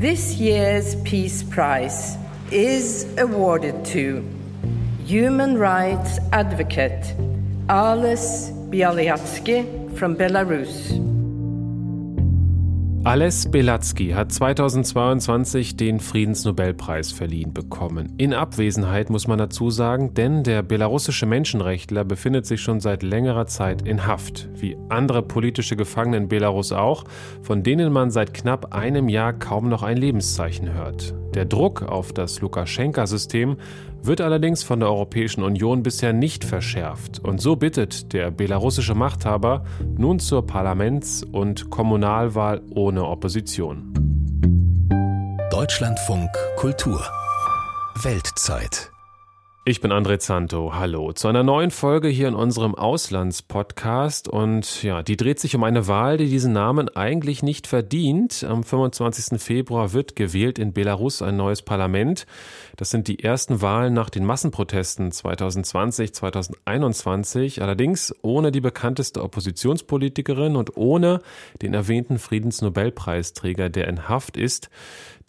This year's Peace Prize is awarded to human rights advocate Ales Bialyatsky from Belarus. Ales Belatsky hat 2022 den Friedensnobelpreis verliehen bekommen. In Abwesenheit muss man dazu sagen, denn der belarussische Menschenrechtler befindet sich schon seit längerer Zeit in Haft, wie andere politische Gefangene in Belarus auch, von denen man seit knapp einem Jahr kaum noch ein Lebenszeichen hört. Der Druck auf das Lukaschenka-System wird allerdings von der Europäischen Union bisher nicht verschärft. Und so bittet der belarussische Machthaber nun zur Parlaments- und Kommunalwahl ohne Opposition. Deutschlandfunk Kultur Weltzeit ich bin André Zanto. Hallo zu einer neuen Folge hier in unserem Auslandspodcast. Und ja, die dreht sich um eine Wahl, die diesen Namen eigentlich nicht verdient. Am 25. Februar wird gewählt in Belarus ein neues Parlament. Das sind die ersten Wahlen nach den Massenprotesten 2020, 2021. Allerdings ohne die bekannteste Oppositionspolitikerin und ohne den erwähnten Friedensnobelpreisträger, der in Haft ist.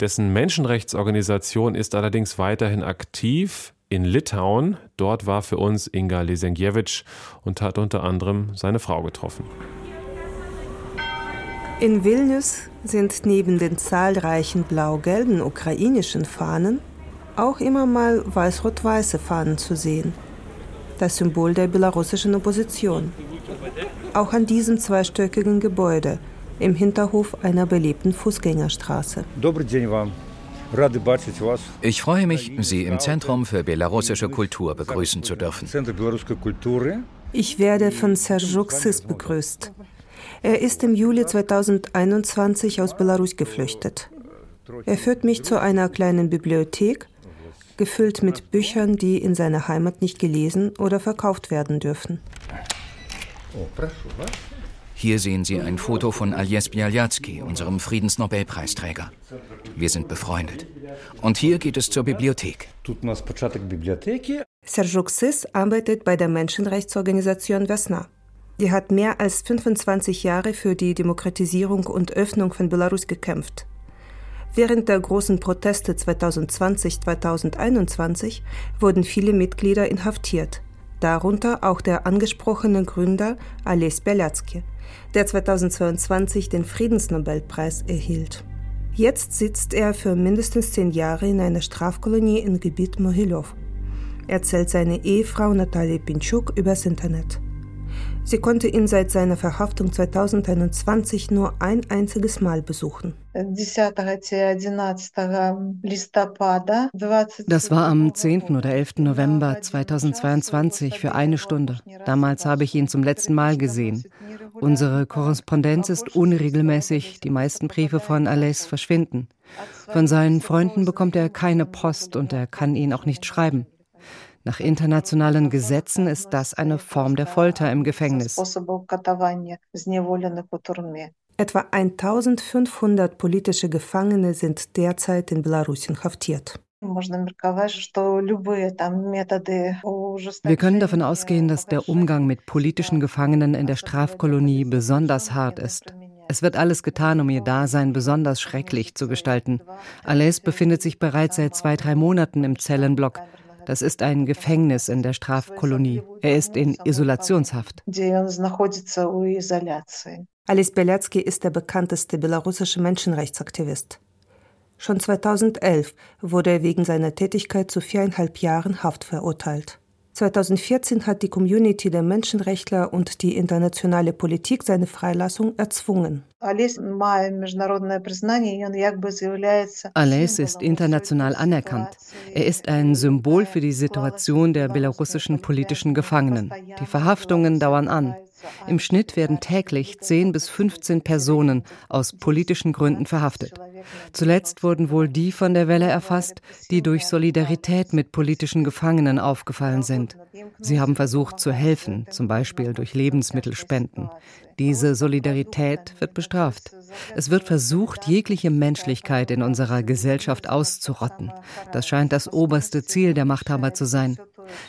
Dessen Menschenrechtsorganisation ist allerdings weiterhin aktiv in Litauen. Dort war für uns Inga Lesenkiewicz und hat unter anderem seine Frau getroffen. In Vilnius sind neben den zahlreichen blau-gelben ukrainischen Fahnen auch immer mal weiß-rot-weiße Fahnen zu sehen. Das Symbol der belarussischen Opposition. Auch an diesem zweistöckigen Gebäude im Hinterhof einer belebten Fußgängerstraße. Добрый день вам. Ich freue mich, Sie im Zentrum für belarussische Kultur begrüßen zu dürfen. Ich werde von Serge Xis begrüßt. Er ist im Juli 2021 aus Belarus geflüchtet. Er führt mich zu einer kleinen Bibliothek, gefüllt mit Büchern, die in seiner Heimat nicht gelesen oder verkauft werden dürfen. Hier sehen Sie ein Foto von Aljes Bialyatsky, unserem Friedensnobelpreisträger. Wir sind befreundet. Und hier geht es zur Bibliothek. Serge Xis arbeitet bei der Menschenrechtsorganisation Vesna. Die hat mehr als 25 Jahre für die Demokratisierung und Öffnung von Belarus gekämpft. Während der großen Proteste 2020-2021 wurden viele Mitglieder inhaftiert, darunter auch der angesprochene Gründer Ales Belatsky der 2022 den Friedensnobelpreis erhielt. Jetzt sitzt er für mindestens zehn Jahre in einer Strafkolonie im Gebiet Mohilov, erzählt seine Ehefrau Natalia Pinchuk übers Internet. Sie konnte ihn seit seiner Verhaftung 2021 nur ein einziges Mal besuchen. Das war am 10. oder 11. November 2022 für eine Stunde. Damals habe ich ihn zum letzten Mal gesehen. Unsere Korrespondenz ist unregelmäßig. Die meisten Briefe von Alès verschwinden. Von seinen Freunden bekommt er keine Post und er kann ihn auch nicht schreiben. Nach internationalen Gesetzen ist das eine Form der Folter im Gefängnis. Etwa 1500 politische Gefangene sind derzeit in Belarus inhaftiert. Wir können davon ausgehen, dass der Umgang mit politischen Gefangenen in der Strafkolonie besonders hart ist. Es wird alles getan, um ihr Dasein besonders schrecklich zu gestalten. Alès befindet sich bereits seit zwei, drei Monaten im Zellenblock. Das ist ein Gefängnis in der Strafkolonie. Er ist in Isolationshaft. Alice Belatsky ist der bekannteste belarussische Menschenrechtsaktivist. Schon 2011 wurde er wegen seiner Tätigkeit zu viereinhalb Jahren Haft verurteilt. 2014 hat die Community der Menschenrechtler und die internationale Politik seine Freilassung erzwungen. Alais ist international anerkannt. Er ist ein Symbol für die Situation der belarussischen politischen Gefangenen. Die Verhaftungen dauern an. Im Schnitt werden täglich 10 bis 15 Personen aus politischen Gründen verhaftet. Zuletzt wurden wohl die von der Welle erfasst, die durch Solidarität mit politischen Gefangenen aufgefallen sind. Sie haben versucht zu helfen, zum Beispiel durch Lebensmittelspenden. Diese Solidarität wird bestraft. Es wird versucht, jegliche Menschlichkeit in unserer Gesellschaft auszurotten. Das scheint das oberste Ziel der Machthaber zu sein.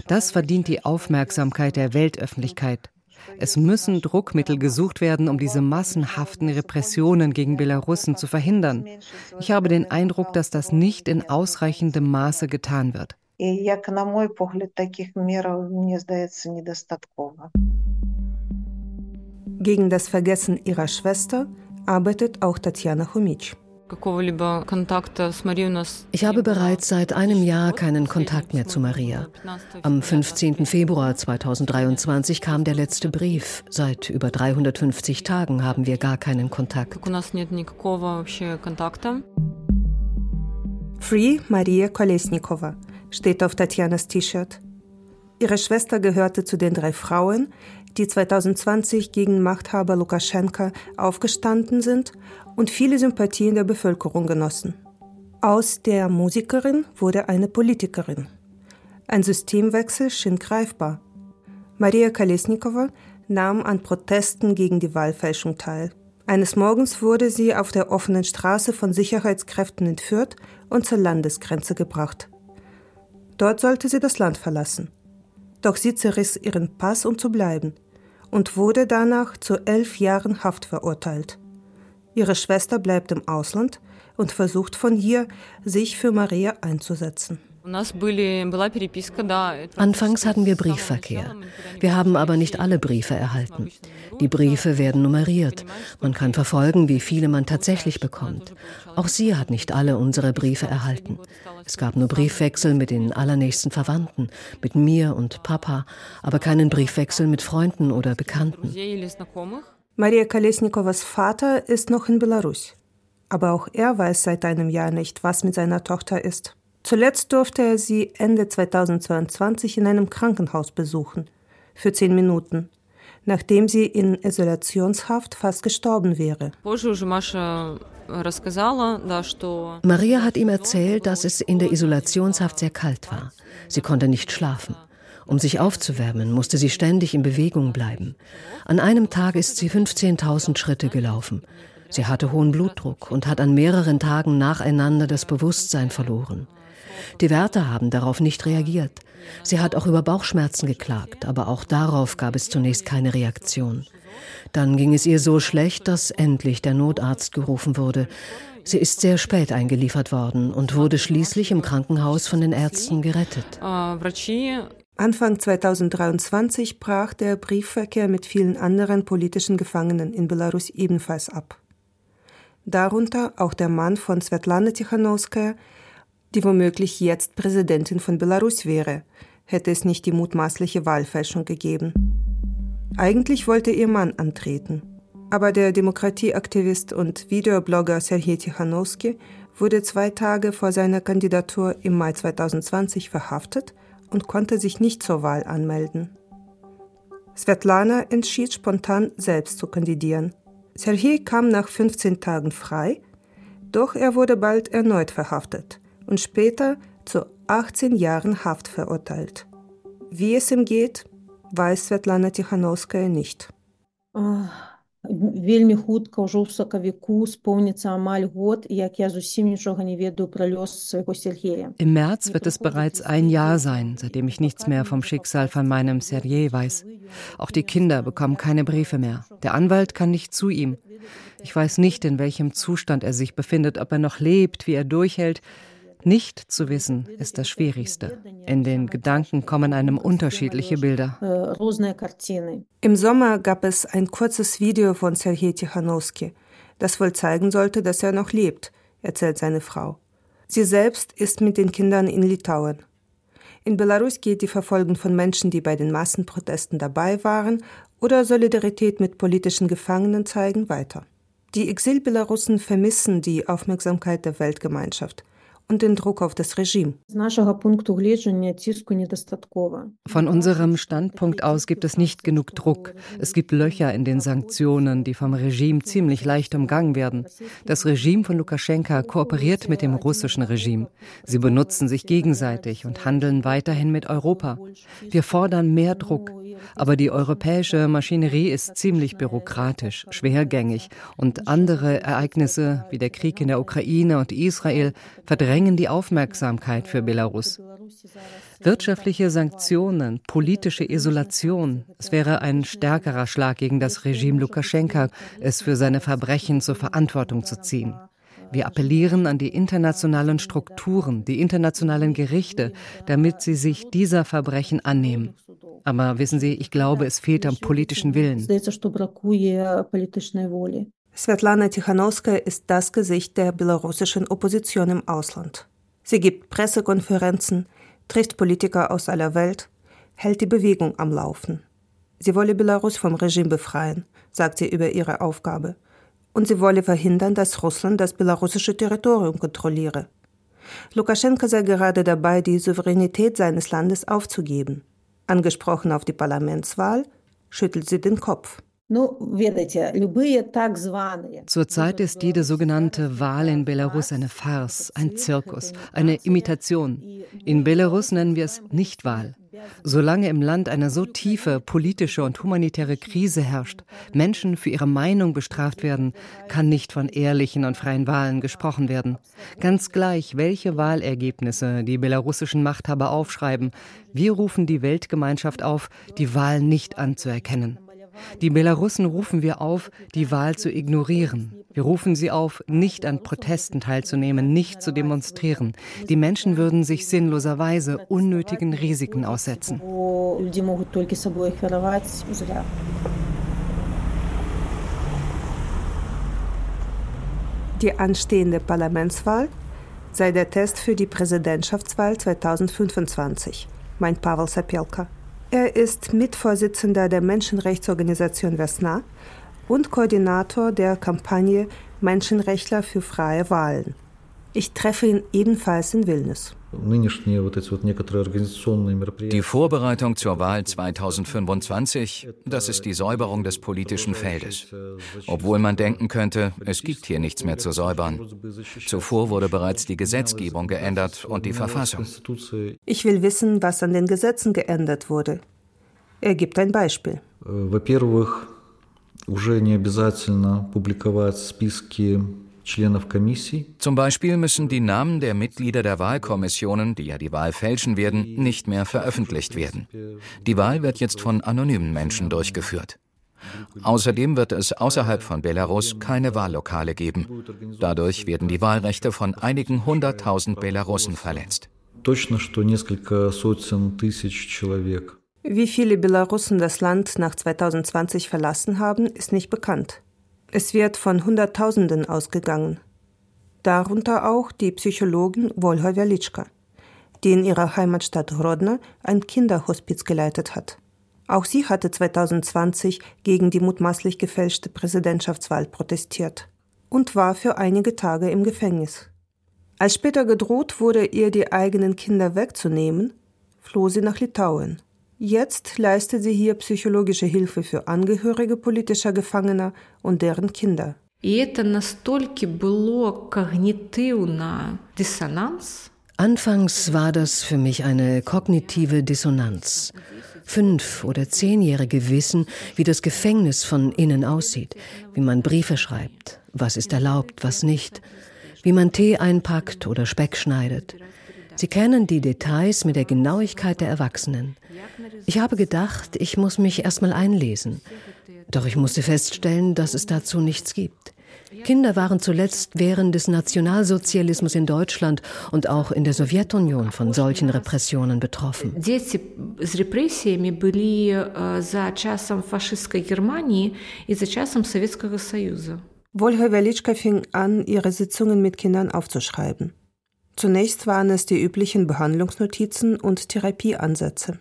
Das verdient die Aufmerksamkeit der Weltöffentlichkeit. Es müssen Druckmittel gesucht werden, um diese massenhaften Repressionen gegen Belarussen zu verhindern. Ich habe den Eindruck, dass das nicht in ausreichendem Maße getan wird. Gegen das Vergessen ihrer Schwester arbeitet auch Tatjana Chomitsch. Ich habe bereits seit einem Jahr keinen Kontakt mehr zu Maria. Am 15. Februar 2023 kam der letzte Brief. Seit über 350 Tagen haben wir gar keinen Kontakt. Free Maria Kolesnikova steht auf Tatjanas T-Shirt. Ihre Schwester gehörte zu den drei Frauen, die 2020 gegen Machthaber Lukaschenka aufgestanden sind und viele Sympathien der Bevölkerung genossen. Aus der Musikerin wurde eine Politikerin. Ein Systemwechsel schien greifbar. Maria Kolesnikova nahm an Protesten gegen die Wahlfälschung teil. Eines Morgens wurde sie auf der offenen Straße von Sicherheitskräften entführt und zur Landesgrenze gebracht. Dort sollte sie das Land verlassen. Doch sie zerriss ihren Pass, um zu bleiben, und wurde danach zu elf Jahren Haft verurteilt. Ihre Schwester bleibt im Ausland und versucht von hier, sich für Maria einzusetzen. Anfangs hatten wir Briefverkehr. Wir haben aber nicht alle Briefe erhalten. Die Briefe werden nummeriert. Man kann verfolgen, wie viele man tatsächlich bekommt. Auch sie hat nicht alle unsere Briefe erhalten. Es gab nur Briefwechsel mit den allernächsten Verwandten, mit mir und Papa, aber keinen Briefwechsel mit Freunden oder Bekannten. Maria Kolesnikovas Vater ist noch in Belarus. Aber auch er weiß seit einem Jahr nicht, was mit seiner Tochter ist. Zuletzt durfte er sie Ende 2022 in einem Krankenhaus besuchen. Für zehn Minuten. Nachdem sie in Isolationshaft fast gestorben wäre. Maria hat ihm erzählt, dass es in der Isolationshaft sehr kalt war. Sie konnte nicht schlafen. Um sich aufzuwärmen, musste sie ständig in Bewegung bleiben. An einem Tag ist sie 15.000 Schritte gelaufen. Sie hatte hohen Blutdruck und hat an mehreren Tagen nacheinander das Bewusstsein verloren. Die Wärter haben darauf nicht reagiert. Sie hat auch über Bauchschmerzen geklagt, aber auch darauf gab es zunächst keine Reaktion. Dann ging es ihr so schlecht, dass endlich der Notarzt gerufen wurde. Sie ist sehr spät eingeliefert worden und wurde schließlich im Krankenhaus von den Ärzten gerettet. Anfang 2023 brach der Briefverkehr mit vielen anderen politischen Gefangenen in Belarus ebenfalls ab. Darunter auch der Mann von Svetlana Tichanowskaja, die womöglich jetzt Präsidentin von Belarus wäre, hätte es nicht die mutmaßliche Wahlfälschung gegeben. Eigentlich wollte ihr Mann antreten, aber der Demokratieaktivist und Videoblogger Sergei Tichanowski wurde zwei Tage vor seiner Kandidatur im Mai 2020 verhaftet und konnte sich nicht zur Wahl anmelden. Svetlana entschied spontan selbst zu kandidieren. Sergei kam nach 15 Tagen frei, doch er wurde bald erneut verhaftet und später zu 18 Jahren Haft verurteilt. Wie es ihm geht, weiß Svetlana Tichanowskaja nicht. Oh вельмі хутка ўжо ў сакавіку споўніцца амаль год як я зусім нічога не ведаю пра лёс свайго Сергея Im März wird es bereits ein Jahr sein, seitdem ich nichts mehr vom Schicksal von meinem Sergei weiß. Auch die Kinder bekommen keine Briefe mehr. Der Anwalt kann nicht zu ihm. Ich weiß nicht, in welchem Zustand er sich befindet, ob er noch lebt, wie er durchhält. Nicht zu wissen ist das Schwierigste. In den Gedanken kommen einem unterschiedliche Bilder. Im Sommer gab es ein kurzes Video von Sergei Tichanowski, das wohl zeigen sollte, dass er noch lebt, erzählt seine Frau. Sie selbst ist mit den Kindern in Litauen. In Belarus geht die Verfolgung von Menschen, die bei den Massenprotesten dabei waren oder Solidarität mit politischen Gefangenen zeigen, weiter. Die Exil-Belarussen vermissen die Aufmerksamkeit der Weltgemeinschaft und den Druck auf das Regime. Von unserem Standpunkt aus gibt es nicht genug Druck. Es gibt Löcher in den Sanktionen, die vom Regime ziemlich leicht umgangen werden. Das Regime von Lukaschenka kooperiert mit dem russischen Regime. Sie benutzen sich gegenseitig und handeln weiterhin mit Europa. Wir fordern mehr Druck. Aber die europäische Maschinerie ist ziemlich bürokratisch, schwergängig und andere Ereignisse wie der Krieg in der Ukraine und Israel verdrängen die Aufmerksamkeit für Belarus. Wirtschaftliche Sanktionen, politische Isolation. Es wäre ein stärkerer Schlag gegen das Regime Lukaschenka, es für seine Verbrechen zur Verantwortung zu ziehen. Wir appellieren an die internationalen Strukturen, die internationalen Gerichte, damit sie sich dieser Verbrechen annehmen. Aber wissen Sie, ich glaube, es fehlt am politischen Willen. Svetlana Tichanowskaja ist das Gesicht der belarussischen Opposition im Ausland. Sie gibt Pressekonferenzen, trifft Politiker aus aller Welt, hält die Bewegung am Laufen. Sie wolle Belarus vom Regime befreien, sagt sie über ihre Aufgabe. Und sie wolle verhindern, dass Russland das belarussische Territorium kontrolliere. Lukaschenka sei gerade dabei, die Souveränität seines Landes aufzugeben. Angesprochen auf die Parlamentswahl, schüttelt sie den Kopf. Zurzeit ist jede sogenannte Wahl in Belarus eine Farce, ein Zirkus, eine Imitation. In Belarus nennen wir es Nichtwahl. Solange im Land eine so tiefe politische und humanitäre Krise herrscht, Menschen für ihre Meinung bestraft werden, kann nicht von ehrlichen und freien Wahlen gesprochen werden. Ganz gleich, welche Wahlergebnisse die belarussischen Machthaber aufschreiben, wir rufen die Weltgemeinschaft auf, die Wahl nicht anzuerkennen. Die Belarussen rufen wir auf, die Wahl zu ignorieren. Wir rufen sie auf, nicht an Protesten teilzunehmen, nicht zu demonstrieren. Die Menschen würden sich sinnloserweise unnötigen Risiken aussetzen. Die anstehende Parlamentswahl sei der Test für die Präsidentschaftswahl 2025, meint Pavel Sapelka. Er ist Mitvorsitzender der Menschenrechtsorganisation Vesna und Koordinator der Kampagne Menschenrechtler für freie Wahlen. Ich treffe ihn ebenfalls in Vilnius. Die Vorbereitung zur Wahl 2025, das ist die Säuberung des politischen Feldes. Obwohl man denken könnte, es gibt hier nichts mehr zu säubern. Zuvor wurde bereits die Gesetzgebung geändert und die Verfassung. Ich will wissen, was an den Gesetzen geändert wurde. Er gibt ein Beispiel. Во-первых, уже не обязательно публиковать списки zum Beispiel müssen die Namen der Mitglieder der Wahlkommissionen, die ja die Wahl fälschen werden, nicht mehr veröffentlicht werden. Die Wahl wird jetzt von anonymen Menschen durchgeführt. Außerdem wird es außerhalb von Belarus keine Wahllokale geben. Dadurch werden die Wahlrechte von einigen hunderttausend Belarussen verletzt. Wie viele Belarussen das Land nach 2020 verlassen haben, ist nicht bekannt. Es wird von Hunderttausenden ausgegangen. Darunter auch die Psychologin Wolha Welitschka, die in ihrer Heimatstadt Rodna ein Kinderhospiz geleitet hat. Auch sie hatte 2020 gegen die mutmaßlich gefälschte Präsidentschaftswahl protestiert und war für einige Tage im Gefängnis. Als später gedroht wurde, ihr die eigenen Kinder wegzunehmen, floh sie nach Litauen. Jetzt leistet sie hier psychologische Hilfe für Angehörige politischer Gefangener und deren Kinder. Anfangs war das für mich eine kognitive Dissonanz. Fünf- oder Zehnjährige wissen, wie das Gefängnis von innen aussieht, wie man Briefe schreibt, was ist erlaubt, was nicht, wie man Tee einpackt oder Speck schneidet. Sie kennen die Details mit der Genauigkeit der Erwachsenen. Ich habe gedacht, ich muss mich erstmal einlesen. Doch ich musste feststellen, dass es dazu nichts gibt. Kinder waren zuletzt während des Nationalsozialismus in Deutschland und auch in der Sowjetunion von solchen Repressionen betroffen. Wolho Welitschka fing an, ihre Sitzungen mit Kindern aufzuschreiben. Zunächst waren es die üblichen Behandlungsnotizen und Therapieansätze.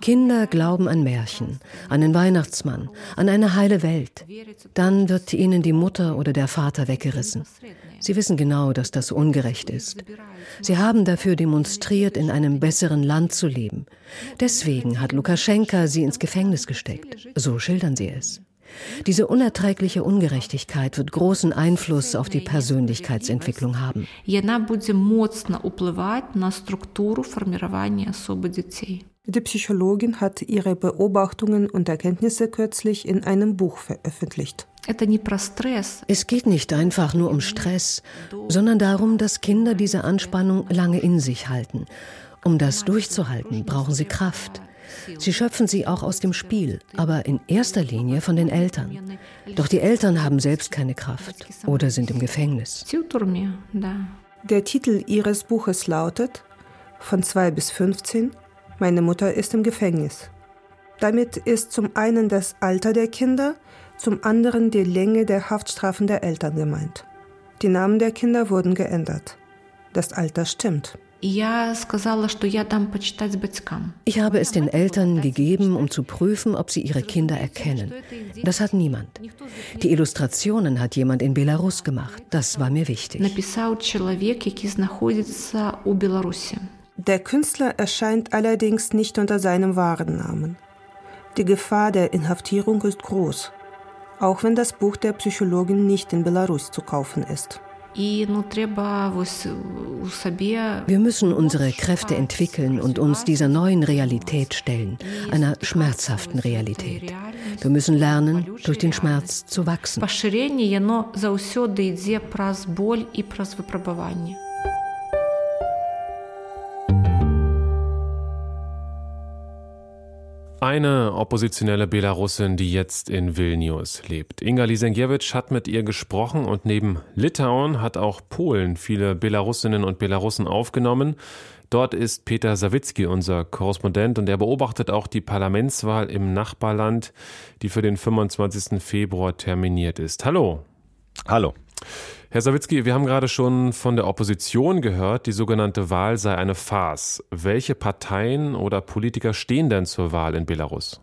Kinder glauben an Märchen, an den Weihnachtsmann, an eine heile Welt. Dann wird ihnen die Mutter oder der Vater weggerissen. Sie wissen genau, dass das ungerecht ist. Sie haben dafür demonstriert, in einem besseren Land zu leben. Deswegen hat Lukaschenka sie ins Gefängnis gesteckt. So schildern sie es. Diese unerträgliche Ungerechtigkeit wird großen Einfluss auf die Persönlichkeitsentwicklung haben. Die Psychologin hat ihre Beobachtungen und Erkenntnisse kürzlich in einem Buch veröffentlicht. Es geht nicht einfach nur um Stress, sondern darum, dass Kinder diese Anspannung lange in sich halten. Um das durchzuhalten, brauchen sie Kraft. Sie schöpfen sie auch aus dem Spiel, aber in erster Linie von den Eltern. Doch die Eltern haben selbst keine Kraft oder sind im Gefängnis. Der Titel ihres Buches lautet Von 2 bis 15 Meine Mutter ist im Gefängnis. Damit ist zum einen das Alter der Kinder, zum anderen die Länge der Haftstrafen der Eltern gemeint. Die Namen der Kinder wurden geändert. Das Alter stimmt. Ich habe es den Eltern gegeben, um zu prüfen, ob sie ihre Kinder erkennen. Das hat niemand. Die Illustrationen hat jemand in Belarus gemacht. Das war mir wichtig. Der Künstler erscheint allerdings nicht unter seinem wahren Namen. Die Gefahr der Inhaftierung ist groß, auch wenn das Buch der Psychologin nicht in Belarus zu kaufen ist. Wir müssen unsere Kräfte entwickeln und uns dieser neuen Realität stellen, einer schmerzhaften Realität. Wir müssen lernen, durch den Schmerz zu wachsen. Eine oppositionelle Belarusin, die jetzt in Vilnius lebt. Inga Lisenkiewicz hat mit ihr gesprochen und neben Litauen hat auch Polen viele Belarusinnen und Belarussen aufgenommen. Dort ist Peter Sawicki unser Korrespondent und er beobachtet auch die Parlamentswahl im Nachbarland, die für den 25. Februar terminiert ist. Hallo. Hallo. Herr Sawicki, wir haben gerade schon von der Opposition gehört, die sogenannte Wahl sei eine Farce. Welche Parteien oder Politiker stehen denn zur Wahl in Belarus?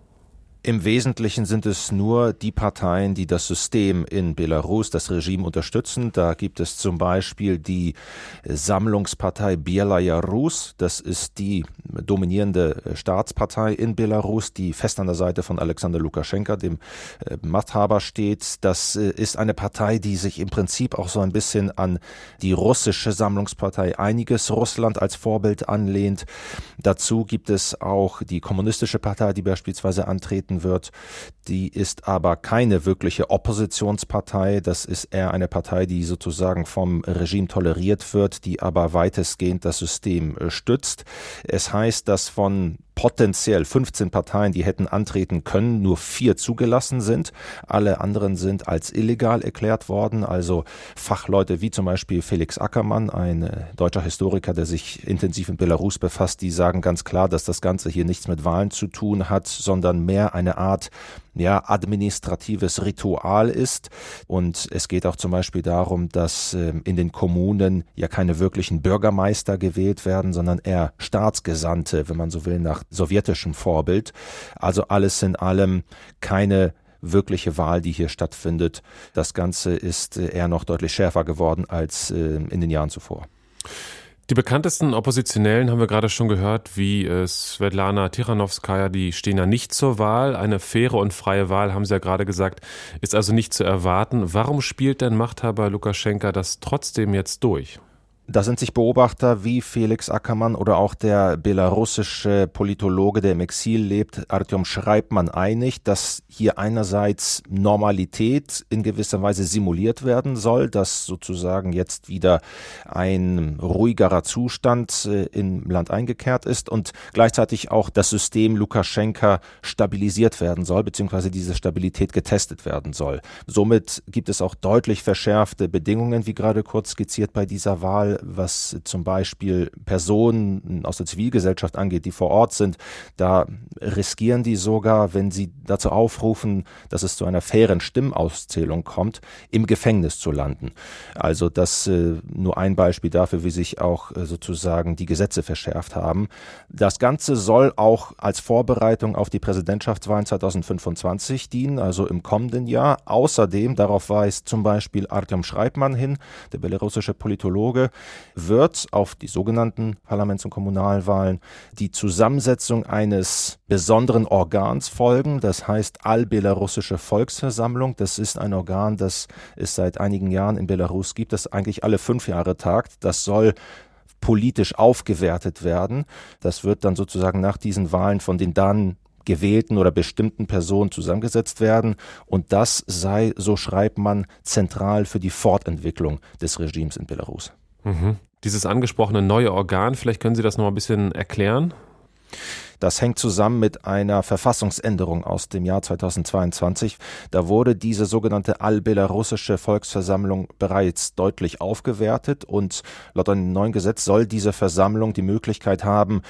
Im Wesentlichen sind es nur die Parteien, die das System in Belarus, das Regime unterstützen. Da gibt es zum Beispiel die Sammlungspartei Bielaya Rus. Das ist die dominierende Staatspartei in Belarus, die fest an der Seite von Alexander Lukaschenka, dem äh, Machthaber, steht. Das äh, ist eine Partei, die sich im Prinzip auch so ein bisschen an die russische Sammlungspartei Einiges Russland als Vorbild anlehnt. Dazu gibt es auch die kommunistische Partei, die beispielsweise antreten vertreten wird. Die ist aber keine wirkliche Oppositionspartei. Das ist eher eine Partei, die sozusagen vom Regime toleriert wird, die aber weitestgehend das System äh, stützt. Es heißt, dass von potenziell 15 Parteien, die hätten antreten können, nur vier zugelassen sind. Alle anderen sind als illegal erklärt worden. Also Fachleute wie zum Beispiel Felix Ackermann, ein äh, deutscher Historiker, der sich intensiv in Belarus befasst, die sagen ganz klar, dass das Ganze hier nichts mit Wahlen zu tun hat, sondern mehr eine Art ja, administratives Ritual ist. Und es geht auch zum Beispiel darum, dass äh, in den Kommunen ja keine wirklichen Bürgermeister gewählt werden, sondern eher Staatsgesandte, wenn man so will, nach sowjetischem Vorbild. Also alles in allem keine wirkliche Wahl, die hier stattfindet. Das Ganze ist äh, eher noch deutlich schärfer geworden als äh, in den Jahren zuvor. Die bekanntesten Oppositionellen haben wir gerade schon gehört, wie äh, Svetlana Tichanowskaja, die stehen ja nicht zur Wahl. Eine faire und freie Wahl, haben Sie ja gerade gesagt, ist also nicht zu erwarten. Warum spielt denn Machthaber Lukaschenka das trotzdem jetzt durch? Da sind sich Beobachter wie Felix Ackermann oder auch der belarussische Politologe, der im Exil lebt, Artyom Schreibmann einig, dass hier einerseits Normalität in gewisser Weise simuliert werden soll, dass sozusagen jetzt wieder ein ruhigerer Zustand äh, im Land eingekehrt ist und gleichzeitig auch das System Lukaschenka stabilisiert werden soll, beziehungsweise diese Stabilität getestet werden soll. Somit gibt es auch deutlich verschärfte Bedingungen, wie gerade kurz skizziert bei dieser Wahl was zum Beispiel Personen aus der Zivilgesellschaft angeht, die vor Ort sind, da riskieren die sogar, wenn sie dazu aufrufen, dass es zu einer fairen Stimmauszählung kommt, im Gefängnis zu landen. Also das äh, nur ein Beispiel dafür, wie sich auch äh, sozusagen die Gesetze verschärft haben. Das Ganze soll auch als Vorbereitung auf die Präsidentschaftswahlen 2025 dienen, also im kommenden Jahr. Außerdem, darauf weist zum Beispiel Artyom Schreibmann hin, der belarussische Politologe, wird auf die sogenannten Parlaments- und Kommunalwahlen die Zusammensetzung eines besonderen Organs folgen, das heißt Allbelarussische Volksversammlung. Das ist ein Organ, das es seit einigen Jahren in Belarus gibt, das eigentlich alle fünf Jahre tagt. Das soll politisch aufgewertet werden. Das wird dann sozusagen nach diesen Wahlen von den dann gewählten oder bestimmten Personen zusammengesetzt werden. Und das sei, so schreibt man, zentral für die Fortentwicklung des Regimes in Belarus. Mhm. Dieses angesprochene neue Organ, vielleicht können Sie das noch ein bisschen erklären? Das hängt zusammen mit einer Verfassungsänderung aus dem Jahr 2022. Da wurde diese sogenannte allbelarussische Volksversammlung bereits deutlich aufgewertet und laut einem neuen Gesetz soll diese Versammlung die Möglichkeit haben,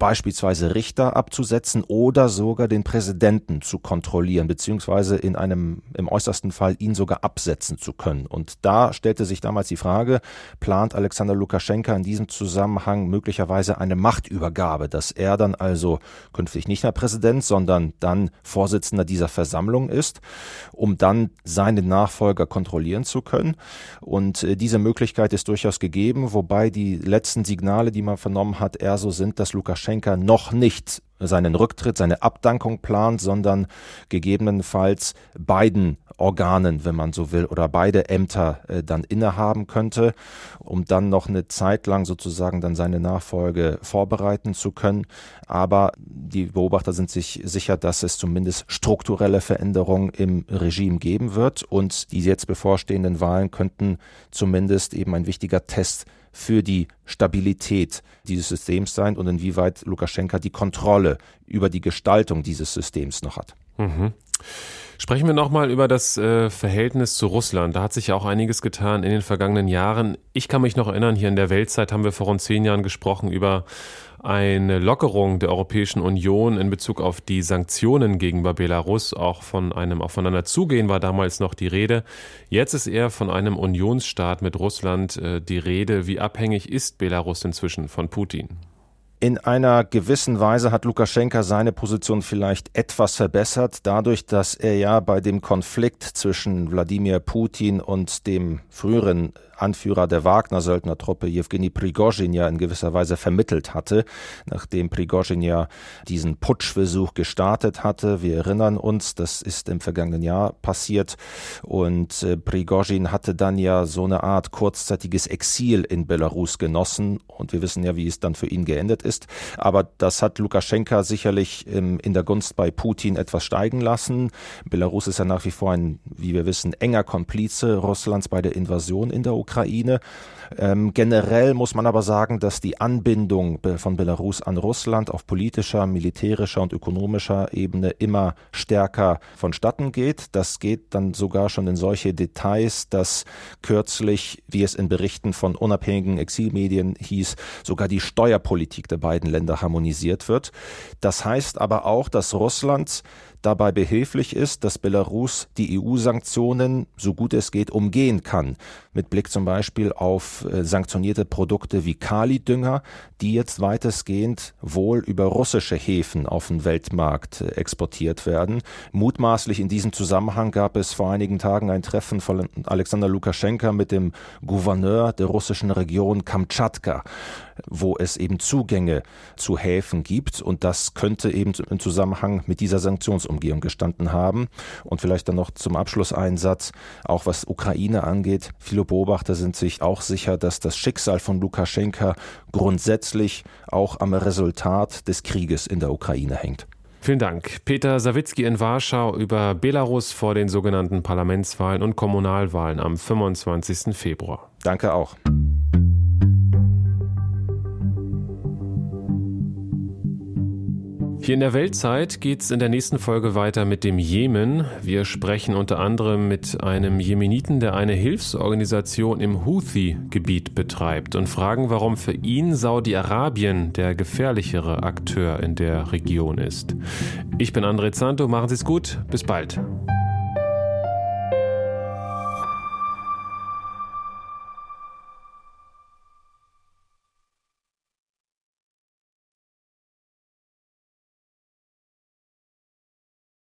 beispielsweise Richter abzusetzen oder sogar den Präsidenten zu kontrollieren, beziehungsweise in einem, im äußersten Fall ihn sogar absetzen zu können. Und da stellte sich damals die Frage, plant Alexander Lukaschenka in diesem Zusammenhang möglicherweise eine Machtübergabe, dass er dann also künftig nicht mehr Präsident, sondern dann Vorsitzender dieser Versammlung ist, um dann seine Nachfolger kontrollieren zu können. Und äh, diese Möglichkeit ist durchaus gegeben, wobei die letzten Signale, die man vernommen hat, eher so sind, dass Lukaschenka Lukaschenka noch nicht seinen Rücktritt, seine Abdankung plant, sondern gegebenenfalls beiden Organen, wenn man so will, oder beide Ämter äh, dann innehaben könnte, um dann noch eine Zeit lang sozusagen dann seine Nachfolge vorbereiten zu können. Aber die Beobachter sind sich sicher, dass es zumindest strukturelle Veränderungen im Regime geben wird und die jetzt bevorstehenden Wahlen könnten zumindest eben ein wichtiger Test für die Stabilität dieses Systems sein und inwieweit Lukaschenka die Kontrolle über die Gestaltung dieses Systems noch hat. Mhm. Sprechen wir nochmal über das äh, Verhältnis zu Russland. Da hat sich ja auch einiges getan in den vergangenen Jahren. Ich kann mich noch erinnern, hier in der Weltzeit haben wir vor rund zehn Jahren gesprochen über eine Lockerung der Europäischen Union in Bezug auf die Sanktionen gegenüber Belarus. Auch von einem Aufeinander zugehen war damals noch die Rede. Jetzt ist eher von einem Unionsstaat mit Russland äh, die Rede. Wie abhängig ist Belarus inzwischen von Putin? In einer gewissen Weise hat Lukaschenka seine Position vielleicht etwas verbessert, dadurch, dass er ja bei dem Konflikt zwischen Wladimir Putin und dem früheren Anführer der Wagner-Söldnertruppe Jewgeni Prigozhin ja in gewisser Weise vermittelt hatte, nachdem Prigozhin ja diesen Putschversuch gestartet hatte. Wir erinnern uns, das ist im vergangenen Jahr passiert und äh, Prigozhin hatte dann ja so eine Art kurzzeitiges Exil in Belarus genossen und wir wissen ja, wie es dann für ihn geendet ist. Aber das hat Lukaschenka sicherlich ähm, in der Gunst bei Putin etwas steigen lassen. Belarus ist ja nach wie vor ein, wie wir wissen, enger Komplize Russlands bei der Invasion in der Ukraine. Ukraine. Ähm, generell muss man aber sagen, dass die Anbindung von Belarus an Russland auf politischer, militärischer und ökonomischer Ebene immer stärker vonstatten geht. Das geht dann sogar schon in solche Details, dass kürzlich, wie es in Berichten von unabhängigen Exilmedien hieß, sogar die Steuerpolitik der beiden Länder harmonisiert wird. Das heißt aber auch, dass Russland dabei behilflich ist, dass Belarus die EU-Sanktionen so gut es geht umgehen kann. Mit Blick zum Beispiel auf äh, sanktionierte Produkte wie Kali-Dünger, die jetzt weitestgehend wohl über russische Häfen auf den Weltmarkt äh, exportiert werden. Mutmaßlich in diesem Zusammenhang gab es vor einigen Tagen ein Treffen von Alexander Lukaschenka mit dem Gouverneur der russischen Region Kamtschatka wo es eben Zugänge zu Häfen gibt. Und das könnte eben im Zusammenhang mit dieser Sanktionsumgehung gestanden haben. Und vielleicht dann noch zum Abschluss ein Satz, auch was Ukraine angeht. Viele Beobachter sind sich auch sicher, dass das Schicksal von Lukaschenka grundsätzlich auch am Resultat des Krieges in der Ukraine hängt. Vielen Dank. Peter Sawicki in Warschau über Belarus vor den sogenannten Parlamentswahlen und Kommunalwahlen am 25. Februar. Danke auch. Hier in der Weltzeit geht es in der nächsten Folge weiter mit dem Jemen. Wir sprechen unter anderem mit einem Jemeniten, der eine Hilfsorganisation im Houthi-Gebiet betreibt und fragen, warum für ihn Saudi-Arabien der gefährlichere Akteur in der Region ist. Ich bin André Zanto, machen Sie es gut, bis bald.